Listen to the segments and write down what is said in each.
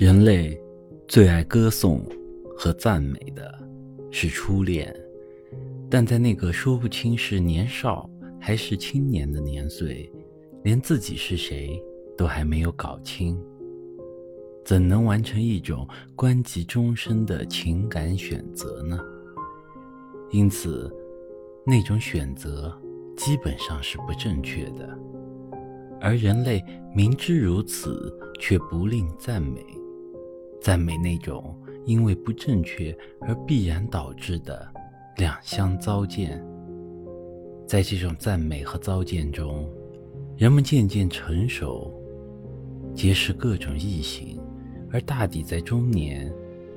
人类最爱歌颂和赞美的是初恋，但在那个说不清是年少还是青年的年岁，连自己是谁都还没有搞清，怎能完成一种关及终身的情感选择呢？因此，那种选择基本上是不正确的。而人类明知如此，却不吝赞美，赞美那种因为不正确而必然导致的两相糟践。在这种赞美和糟践中，人们渐渐成熟，结识各种异性，而大抵在中年，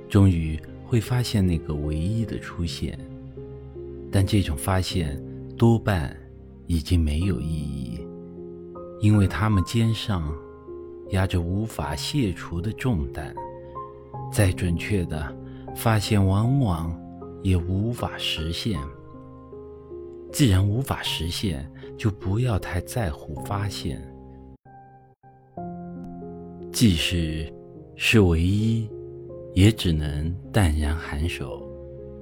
终于会发现那个唯一的出现。但这种发现多半已经没有意义。因为他们肩上压着无法卸除的重担，再准确的发现，往往也无法实现。既然无法实现，就不要太在乎发现。即使是唯一，也只能淡然颔首，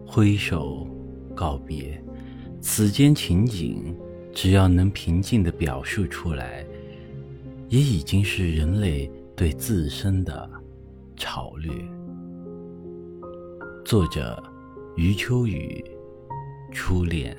挥手告别。此间情景。只要能平静地表述出来，也已经是人类对自身的超略。作者：余秋雨，初恋。